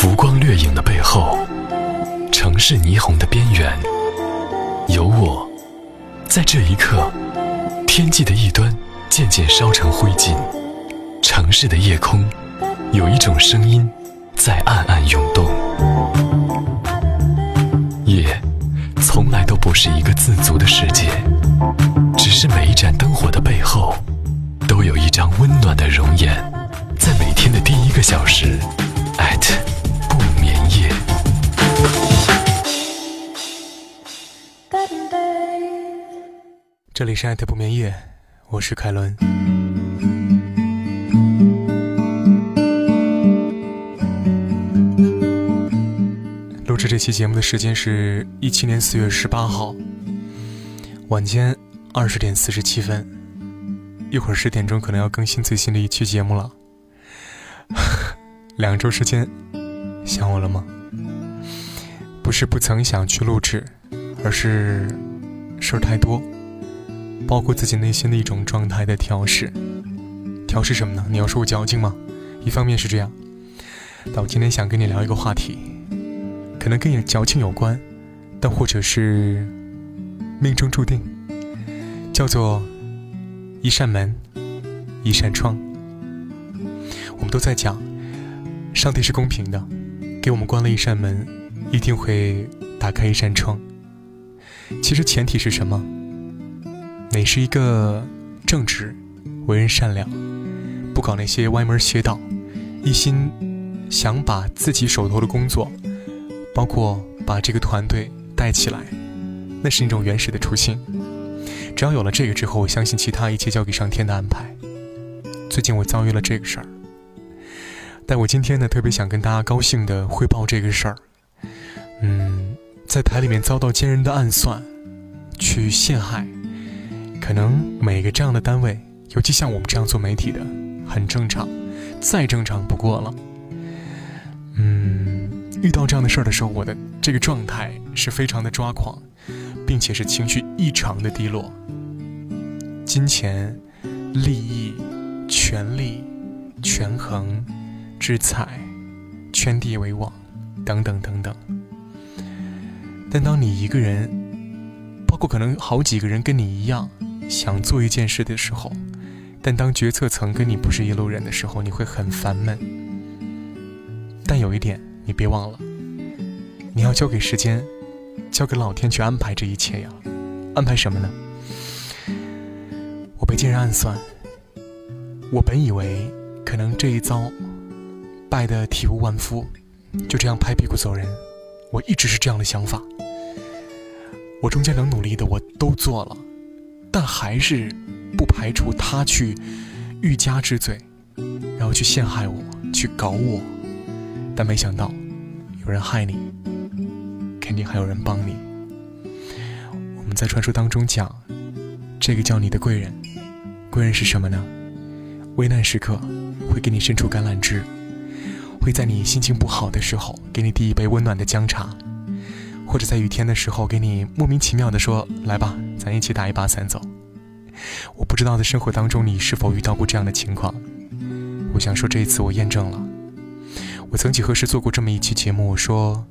浮光掠影的背后，城市霓虹的边缘，有我，在这一刻，天际的一端渐渐烧成灰烬，城市的夜空，有一种声音在暗暗涌动。夜，从来都不是一个自足的世界，只是每一盏灯火的背后，都有一张温暖的容颜，在每天的第一个小时。不这里是艾特不眠夜，我是凯伦。录制这期节目的时间是一七年四月十八号晚间二十点四十七分，一会儿十点钟可能要更新最新的一期节目了。两周时间，想我了吗？不是不曾想去录制，而是事儿太多，包括自己内心的一种状态的调试。调试什么呢？你要说我矫情吗？一方面是这样，但我今天想跟你聊一个话题，可能跟你矫情有关，但或者是命中注定，叫做一扇门，一扇窗。我们都在讲。上帝是公平的，给我们关了一扇门，一定会打开一扇窗。其实前提是什么？你是一个正直、为人善良，不搞那些歪门邪道，一心想把自己手头的工作，包括把这个团队带起来，那是那种原始的初心。只要有了这个之后，我相信其他一切交给上天的安排。最近我遭遇了这个事儿。但我今天呢，特别想跟大家高兴的汇报这个事儿。嗯，在台里面遭到奸人的暗算，去陷害，可能每个这样的单位，尤其像我们这样做媒体的，很正常，再正常不过了。嗯，遇到这样的事儿的时候，我的这个状态是非常的抓狂，并且是情绪异常的低落。金钱、利益、权力、权衡。之彩，圈地为网，等等等等。但当你一个人，包括可能好几个人跟你一样想做一件事的时候，但当决策层跟你不是一路人的时候，你会很烦闷。但有一点，你别忘了，你要交给时间，交给老天去安排这一切呀。安排什么呢？我被奸人暗算，我本以为可能这一遭。败得体无完肤，就这样拍屁股走人。我一直是这样的想法。我中间能努力的我都做了，但还是不排除他去欲加之罪，然后去陷害我，去搞我。但没想到，有人害你，肯定还有人帮你。我们在传说当中讲，这个叫你的贵人。贵人是什么呢？危难时刻会给你伸出橄榄枝。会在你心情不好的时候给你递一杯温暖的姜茶，或者在雨天的时候给你莫名其妙的说：“来吧，咱一起打一把伞走。”我不知道在生活当中你是否遇到过这样的情况。我想说这一次我验证了。我曾几何时做过这么一期节目，我说：“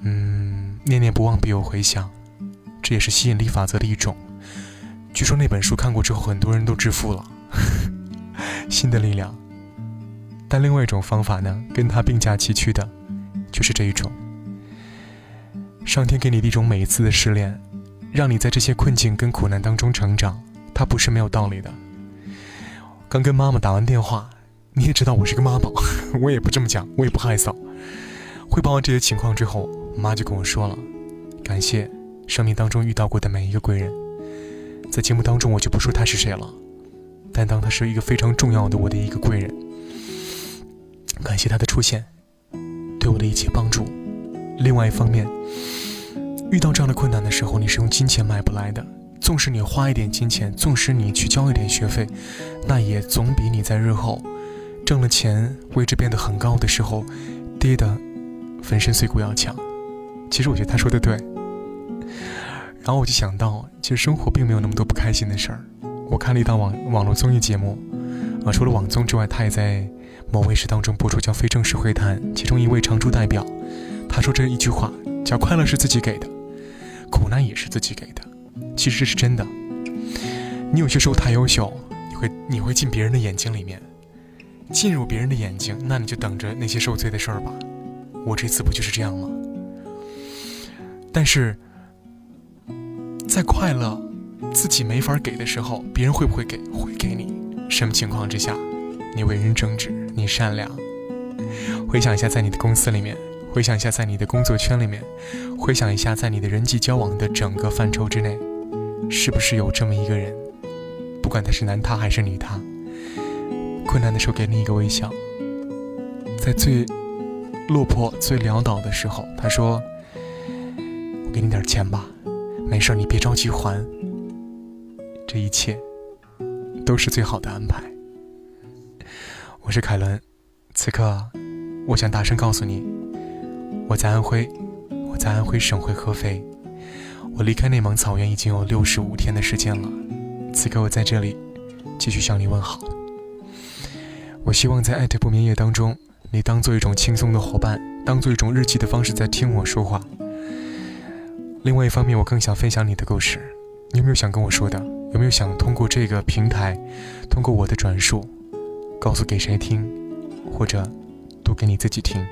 嗯，念念不忘必有回响，这也是吸引力法则的一种。”据说那本书看过之后，很多人都致富了。新的力量。但另外一种方法呢，跟它并驾齐驱的，就是这一种。上天给你的一种每一次的试炼，让你在这些困境跟苦难当中成长，它不是没有道理的。刚跟妈妈打完电话，你也知道我是个妈宝，我也不这么讲，我也不害臊。汇报完这些情况之后，妈就跟我说了，感谢生命当中遇到过的每一个贵人。在节目当中我就不说他是谁了，但当他是一个非常重要的我的一个贵人。感谢他的出现，对我的一切帮助。另外一方面，遇到这样的困难的时候，你是用金钱买不来的。纵使你花一点金钱，纵使你去交一点学费，那也总比你在日后挣了钱，位置变得很高的时候，跌得粉身碎骨要强。其实我觉得他说的对。然后我就想到，其实生活并没有那么多不开心的事儿。我看了一档网网络综艺节目，啊，除了网综之外，他也在。某卫视当中播出叫《非正式会谈》，其中一位常驻代表，他说这一句话叫“快乐是自己给的，苦难也是自己给的”，其实这是真的。你有些时候太优秀，你会你会进别人的眼睛里面，进入别人的眼睛，那你就等着那些受罪的事儿吧。我这次不就是这样吗？但是在快乐自己没法给的时候，别人会不会给？会给你。什么情况之下，你为人正直，你善良？回想一下，在你的公司里面，回想一下，在你的工作圈里面，回想一下，在你的人际交往的整个范畴之内，是不是有这么一个人？不管他是男他还是女他，困难的时候给你一个微笑，在最落魄、最潦倒的时候，他说。我给你点钱吧，没事你别着急还。这一切都是最好的安排。我是凯伦，此刻我想大声告诉你，我在安徽，我在安徽省会合肥。我离开内蒙草原已经有六十五天的时间了，此刻我在这里继续向你问好。我希望在艾特不眠夜当中，你当做一种轻松的伙伴，当做一种日记的方式在听我说话。另外一方面，我更想分享你的故事。你有没有想跟我说的？有没有想通过这个平台，通过我的转述，告诉给谁听，或者读给你自己听？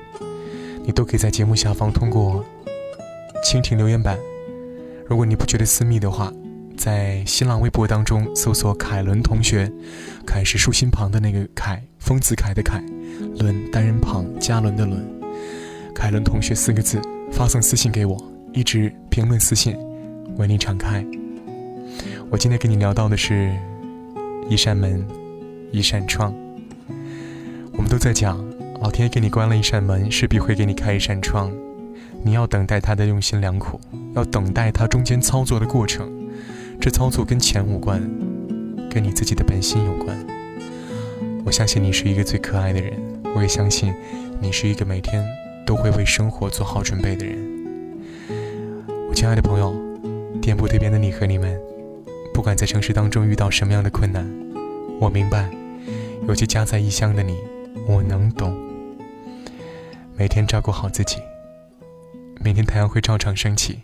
你都可以在节目下方通过蜻蜓留言板。如果你不觉得私密的话，在新浪微博当中搜索“凯伦同学”，凯是竖心旁的那个凯，丰子恺的恺，伦单人旁加伦的伦，凯伦同学四个字，发送私信给我。一直评论私信，为你敞开。我今天跟你聊到的是，一扇门，一扇窗。我们都在讲，老天给你关了一扇门，势必会给你开一扇窗。你要等待他的用心良苦，要等待他中间操作的过程。这操作跟钱无关，跟你自己的本心有关。我相信你是一个最可爱的人，我也相信你是一个每天都会为生活做好准备的人。我亲爱的朋友，店铺对边的你和你们，不管在城市当中遇到什么样的困难，我明白；尤其家在异乡的你，我能懂。每天照顾好自己，明天太阳会照常升起。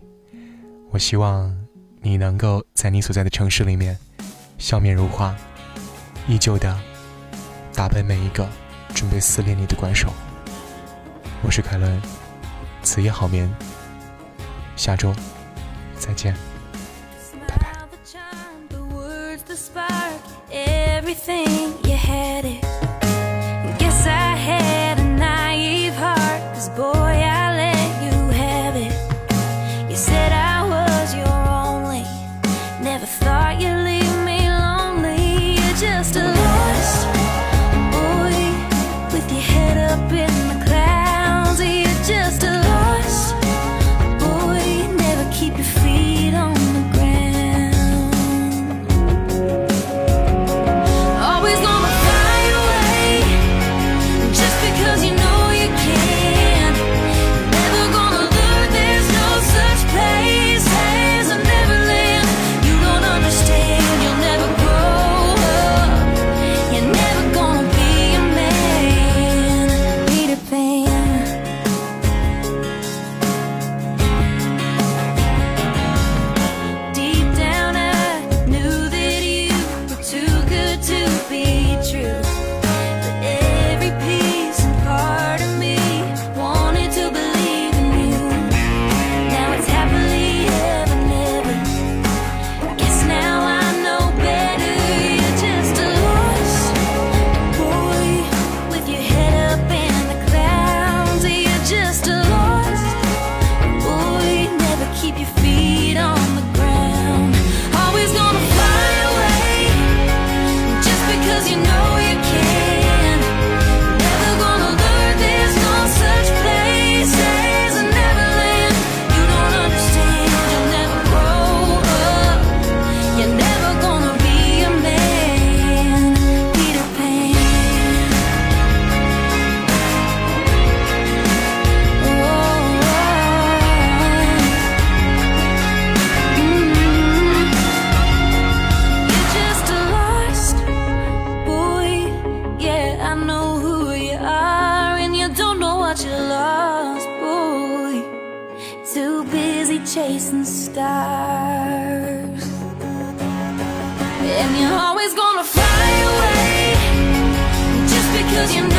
我希望你能够在你所在的城市里面，笑面如花，依旧的打败每一个准备撕裂你的怪兽。我是凯伦，此夜好眠。下周再见，拜拜。to be true. Chasing stars. And you're always gonna fly away just because you